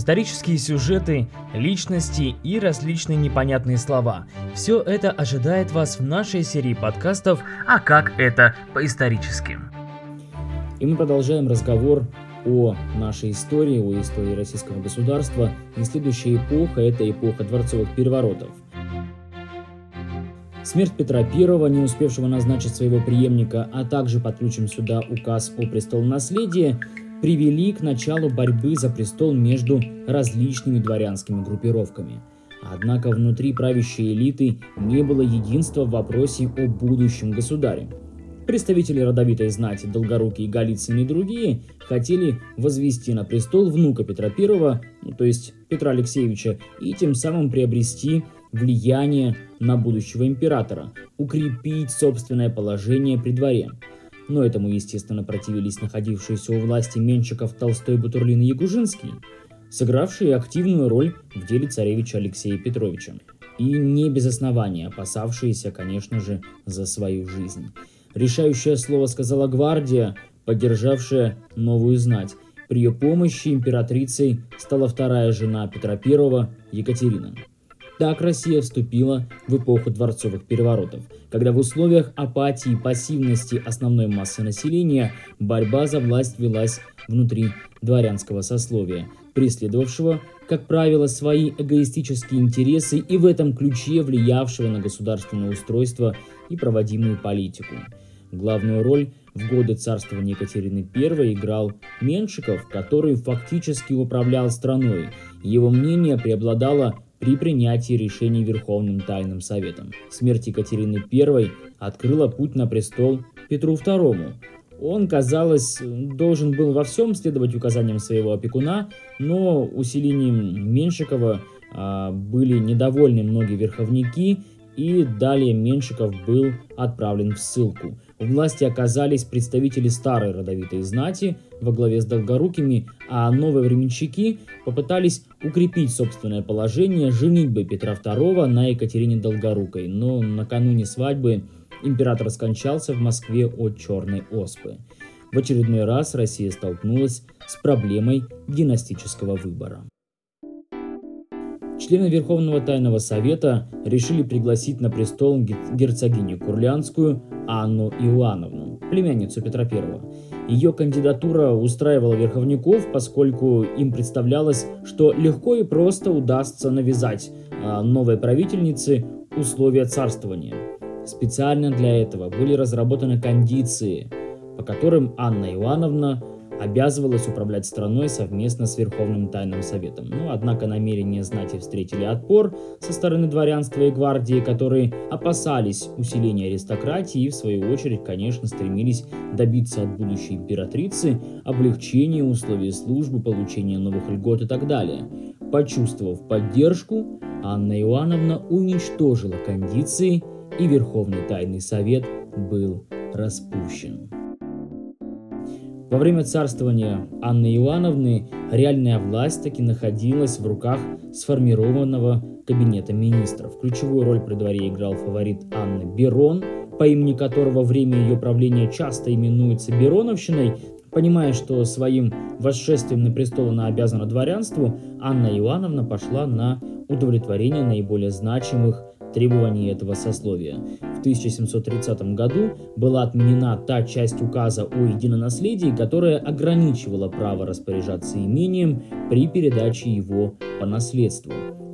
Исторические сюжеты, личности и различные непонятные слова. Все это ожидает вас в нашей серии подкастов «А как это по-исторически?». И мы продолжаем разговор о нашей истории, о истории российского государства. И следующая эпоха – это эпоха дворцовых переворотов. Смерть Петра I, не успевшего назначить своего преемника, а также подключим сюда указ о престолонаследии, привели к началу борьбы за престол между различными дворянскими группировками. Однако внутри правящей элиты не было единства в вопросе о будущем государе. Представители родовитой знати, Долгорукий, Голицын и другие хотели возвести на престол внука Петра I, ну, то есть Петра Алексеевича, и тем самым приобрести влияние на будущего императора, укрепить собственное положение при дворе. Но этому, естественно, противились находившиеся у власти Менчиков Толстой, Бутурлин и Ягужинский, сыгравшие активную роль в деле царевича Алексея Петровича. И не без основания опасавшиеся, конечно же, за свою жизнь. Решающее слово сказала гвардия, поддержавшая новую знать. При ее помощи императрицей стала вторая жена Петра I, Екатерина. Так Россия вступила в эпоху дворцовых переворотов, когда в условиях апатии и пассивности основной массы населения борьба за власть велась внутри дворянского сословия, преследовавшего, как правило, свои эгоистические интересы и в этом ключе влиявшего на государственное устройство и проводимую политику. Главную роль в годы царствования Екатерины I играл Меншиков, который фактически управлял страной. Его мнение преобладало при принятии решений Верховным Тайным Советом. Смерть Екатерины I открыла путь на престол Петру II. Он, казалось, должен был во всем следовать указаниям своего опекуна, но усилением Меншикова а, были недовольны многие верховники, и далее Меншиков был отправлен в ссылку – у власти оказались представители старой родовитой знати во главе с Долгорукими, а новые временщики попытались укрепить собственное положение женитьбой Петра II на Екатерине Долгорукой, но накануне свадьбы император скончался в Москве от черной оспы. В очередной раз Россия столкнулась с проблемой династического выбора. Члены Верховного Тайного Совета решили пригласить на престол герцогиню Курлянскую Анну Иоанновну, племянницу Петра I. Ее кандидатура устраивала верховников, поскольку им представлялось, что легко и просто удастся навязать а, новой правительнице условия царствования. Специально для этого были разработаны кондиции, по которым Анна Иоанновна обязывалась управлять страной совместно с Верховным Тайным Советом. Ну, однако намерения знати встретили отпор со стороны дворянства и гвардии, которые опасались усиления аристократии и, в свою очередь, конечно, стремились добиться от будущей императрицы облегчения условий службы, получения новых льгот и так далее. Почувствовав поддержку, Анна Иоанновна уничтожила кондиции, и Верховный Тайный Совет был распущен. Во время царствования Анны Иоанновны реальная власть таки находилась в руках сформированного кабинета министров. Ключевую роль при дворе играл фаворит Анны Берон, по имени которого время ее правления часто именуется Бероновщиной, Понимая, что своим восшествием на престол она обязана дворянству, Анна Иоанновна пошла на удовлетворение наиболее значимых требований этого сословия. В 1730 году была отменена та часть указа о единонаследии, которая ограничивала право распоряжаться имением при передаче его по наследству.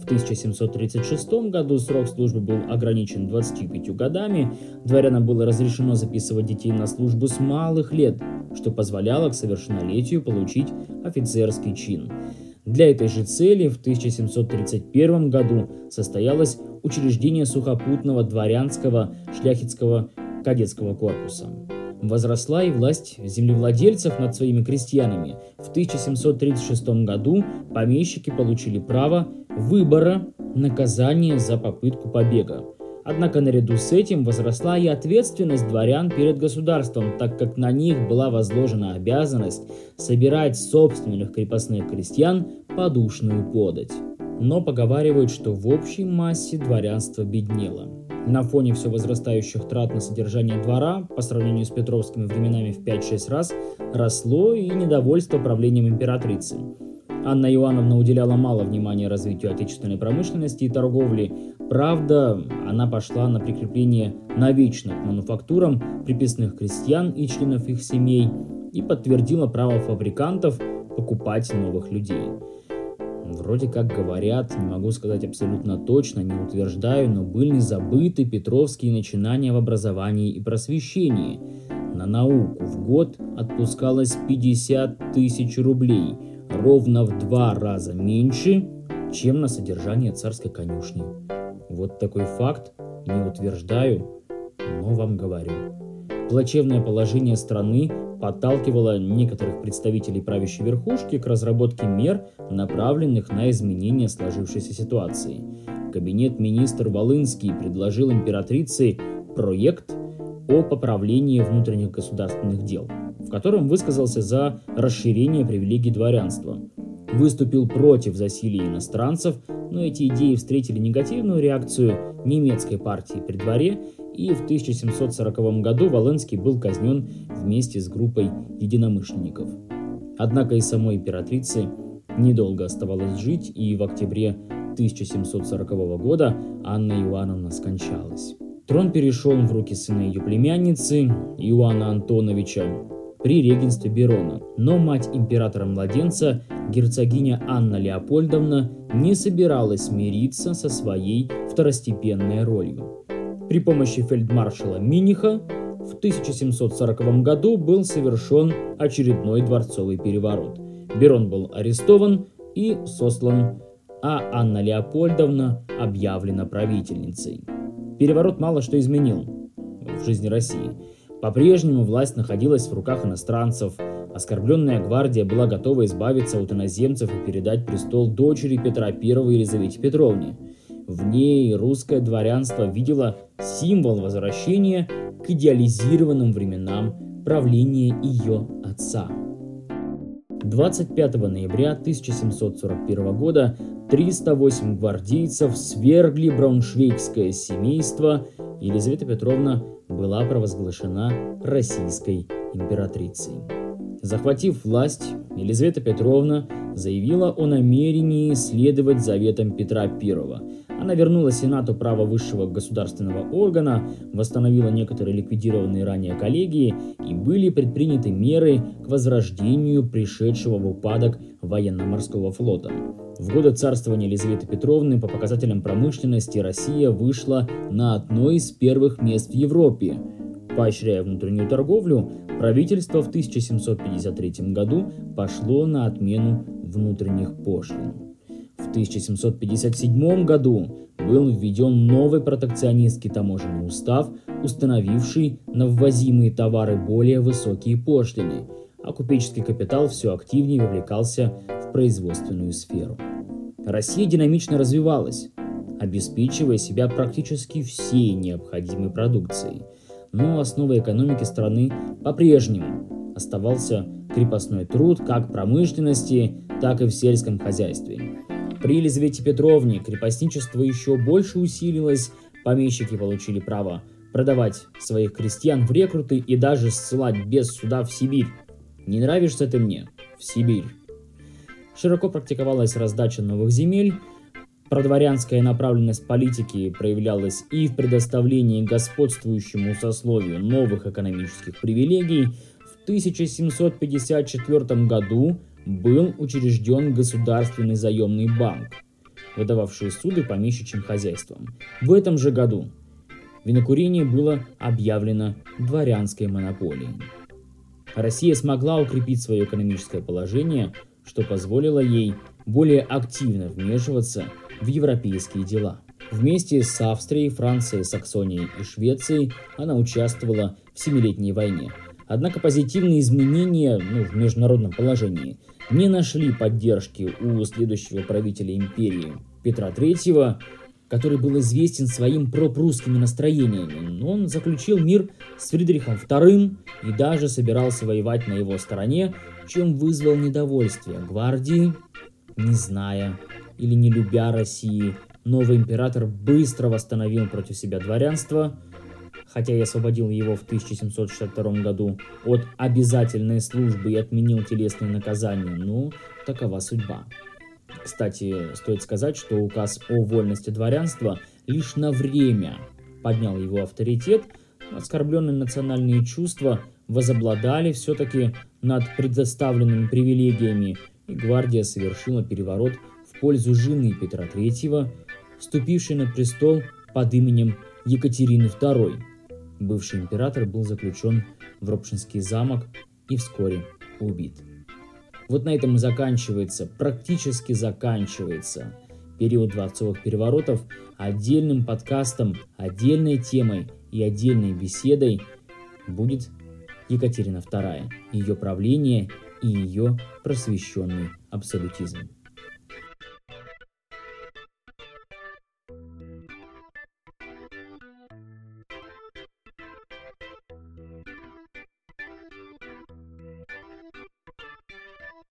В 1736 году срок службы был ограничен 25 годами, дворянам было разрешено записывать детей на службу с малых лет, что позволяло к совершеннолетию получить офицерский чин. Для этой же цели в 1731 году состоялось учреждение сухопутного дворянского шляхетского кадетского корпуса. Возросла и власть землевладельцев над своими крестьянами. В 1736 году помещики получили право выбора наказания за попытку побега. Однако наряду с этим возросла и ответственность дворян перед государством, так как на них была возложена обязанность собирать собственных крепостных крестьян подушную подать. Но поговаривают, что в общей массе дворянство беднело. На фоне все возрастающих трат на содержание двора, по сравнению с петровскими временами в 5-6 раз, росло и недовольство правлением императрицы. Анна Иоанновна уделяла мало внимания развитию отечественной промышленности и торговли. Правда, она пошла на прикрепление навечно к мануфактурам приписных крестьян и членов их семей и подтвердила право фабрикантов покупать новых людей. Вроде как говорят, не могу сказать абсолютно точно, не утверждаю, но были забыты петровские начинания в образовании и просвещении. На науку в год отпускалось 50 тысяч рублей – ровно в два раза меньше, чем на содержание царской конюшни. Вот такой факт не утверждаю, но вам говорю. Плачевное положение страны подталкивало некоторых представителей правящей верхушки к разработке мер, направленных на изменение сложившейся ситуации. Кабинет министр Волынский предложил императрице проект о поправлении внутренних государственных дел – в котором высказался за расширение привилегий дворянства. Выступил против засилия иностранцев, но эти идеи встретили негативную реакцию немецкой партии при дворе, и в 1740 году Волынский был казнен вместе с группой единомышленников. Однако и самой императрице недолго оставалось жить, и в октябре 1740 года Анна Иоанновна скончалась. Трон перешел в руки сына ее племянницы, Иоанна Антоновича, при регенстве Берона. Но мать императора-младенца, герцогиня Анна Леопольдовна, не собиралась смириться со своей второстепенной ролью. При помощи фельдмаршала Миниха в 1740 году был совершен очередной дворцовый переворот. Берон был арестован и сослан, а Анна Леопольдовна объявлена правительницей. Переворот мало что изменил в жизни России – по-прежнему власть находилась в руках иностранцев. Оскорбленная гвардия была готова избавиться от иноземцев и передать престол дочери Петра I Елизавете Петровне. В ней русское дворянство видело символ возвращения к идеализированным временам правления ее отца. 25 ноября 1741 года 308 гвардейцев свергли брауншвейгское семейство. Елизавета Петровна была провозглашена российской императрицей. Захватив власть, Елизавета Петровна заявила о намерении следовать заветам Петра I. Она вернула Сенату право высшего государственного органа, восстановила некоторые ликвидированные ранее коллегии и были предприняты меры к возрождению пришедшего в упадок военно-морского флота. В годы царствования Елизаветы Петровны по показателям промышленности Россия вышла на одно из первых мест в Европе. Поощряя внутреннюю торговлю, правительство в 1753 году пошло на отмену внутренних пошлин. В 1757 году был введен новый протекционистский таможенный устав, установивший на ввозимые товары более высокие пошлины, а купеческий капитал все активнее вовлекался в производственную сферу. Россия динамично развивалась, обеспечивая себя практически всей необходимой продукцией. Но основой экономики страны по-прежнему оставался крепостной труд как в промышленности, так и в сельском хозяйстве. При Елизавете Петровне крепостничество еще больше усилилось, помещики получили право продавать своих крестьян в рекруты и даже ссылать без суда в Сибирь. Не нравишься ты мне? В Сибирь. Широко практиковалась раздача новых земель, Продворянская направленность политики проявлялась и в предоставлении господствующему сословию новых экономических привилегий. В 1754 году был учрежден Государственный заемный банк, выдававший суды помещичьим хозяйствам. В этом же году винокурение было объявлено дворянской монополией. Россия смогла укрепить свое экономическое положение – что позволило ей более активно вмешиваться в европейские дела. Вместе с Австрией, Францией, Саксонией и Швецией она участвовала в Семилетней войне. Однако позитивные изменения ну, в международном положении не нашли поддержки у следующего правителя империи Петра III, который был известен своим пропрусскими настроениями. Он заключил мир с Фридрихом II и даже собирался воевать на его стороне, чем вызвал недовольствие гвардии, не зная или не любя России. Новый император быстро восстановил против себя дворянство, хотя и освободил его в 1762 году от обязательной службы и отменил телесные наказания, но такова судьба. Кстати, стоит сказать, что указ о вольности дворянства лишь на время поднял его авторитет, оскорбленные национальные чувства возобладали все-таки над предоставленными привилегиями, и гвардия совершила переворот в пользу жены Петра III, вступившей на престол под именем Екатерины II. Бывший император был заключен в Ропшинский замок и вскоре убит. Вот на этом и заканчивается, практически заканчивается период дворцовых переворотов отдельным подкастом, отдельной темой и отдельной беседой будет Екатерина II, ее правление и ее просвещенный абсолютизм.